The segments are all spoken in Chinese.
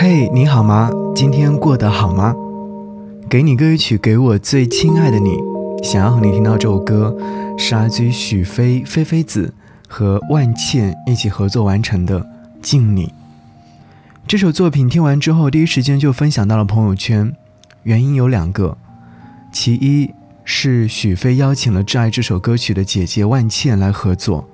嘿，你好吗？今天过得好吗？给你歌曲，给我最亲爱的你。想要和你听到这首歌，是来自于许飞、菲菲子和万茜一起合作完成的《敬你》。这首作品听完之后，第一时间就分享到了朋友圈。原因有两个，其一是许飞邀请了挚爱这首歌曲的姐姐万茜来合作。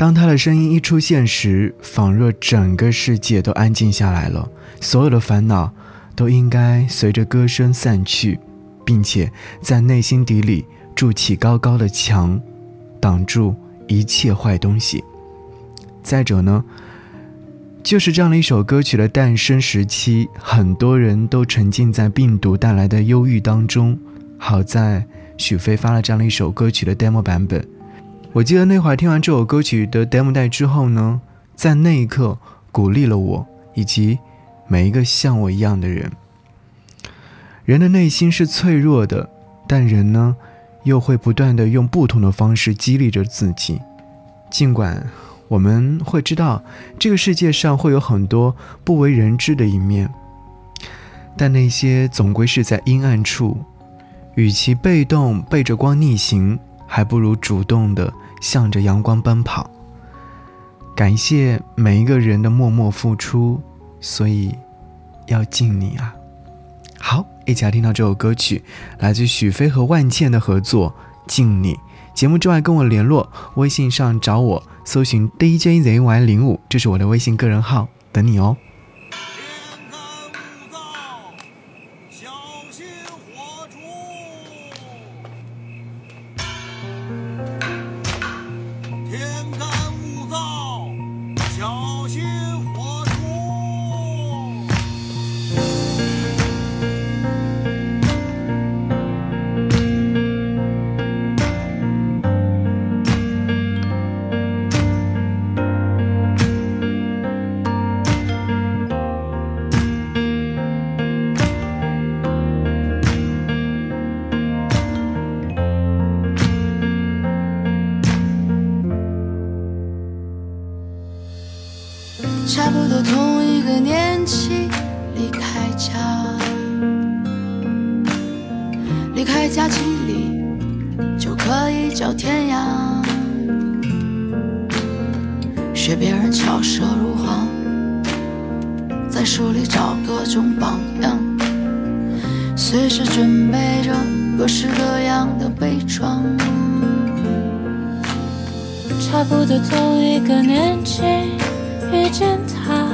当他的声音一出现时，仿若整个世界都安静下来了，所有的烦恼都应该随着歌声散去，并且在内心底里筑起高高的墙，挡住一切坏东西。再者呢，就是这样的一首歌曲的诞生时期，很多人都沉浸在病毒带来的忧郁当中。好在许飞发了这样的一首歌曲的 demo 版本。我记得那会儿听完这首歌曲的 demo 带之后呢，在那一刻鼓励了我以及每一个像我一样的人。人的内心是脆弱的，但人呢，又会不断的用不同的方式激励着自己。尽管我们会知道这个世界上会有很多不为人知的一面，但那些总归是在阴暗处。与其被动背着光逆行，还不如主动的。向着阳光奔跑。感谢每一个人的默默付出，所以要敬你啊！好，一起来听到这首歌曲，来自许飞和万茜的合作《敬你》。节目之外跟我联络，微信上找我，搜寻 DJZY 零五，这是我的微信个人号，等你哦。差不多同一个年纪离开家，离开家几里就可以叫天涯。学别人巧舌如簧，在书里找各种榜样，随时准备着各式各样的悲壮。差不多同一个年纪。遇见他，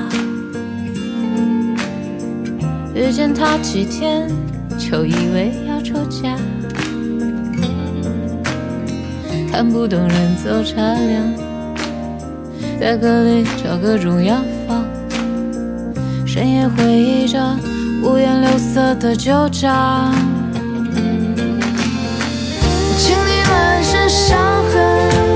遇见他几天就以为要出嫁，看不懂人走茶凉，在歌里找各种药方，深夜回忆着五颜六色的旧账。请你满身伤痕。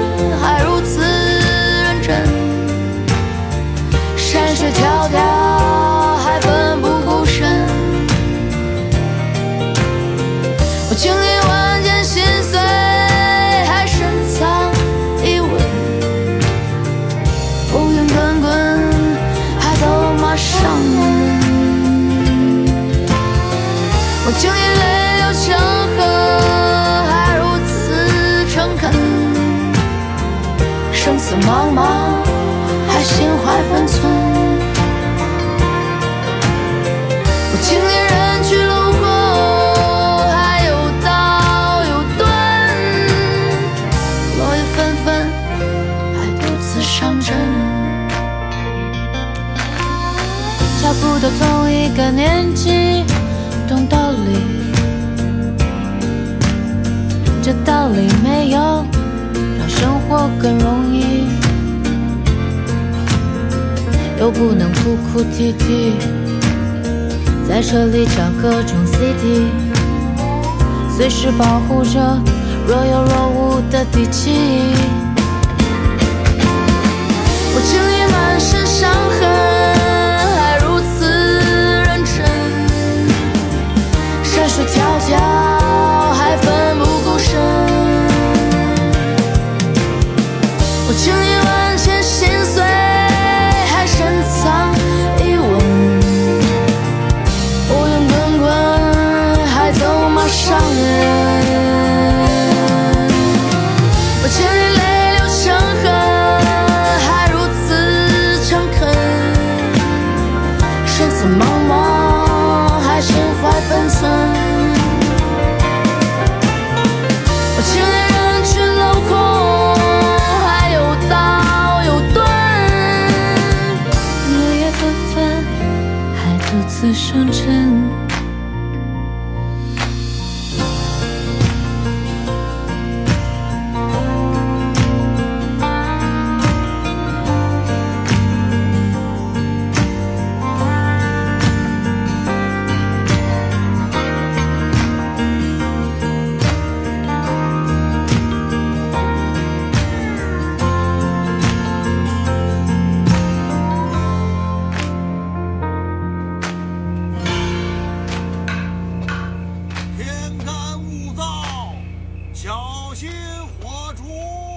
茫茫还。心怀分寸，我经历人去楼空，还有刀有盾，落叶纷纷，还独自上阵。差不多同一个年纪，懂道理，这道理没有让生活更容易。又不能哭哭啼啼，在车里找各种 CD，随时保护着若有若无的底气。此生真小心火烛。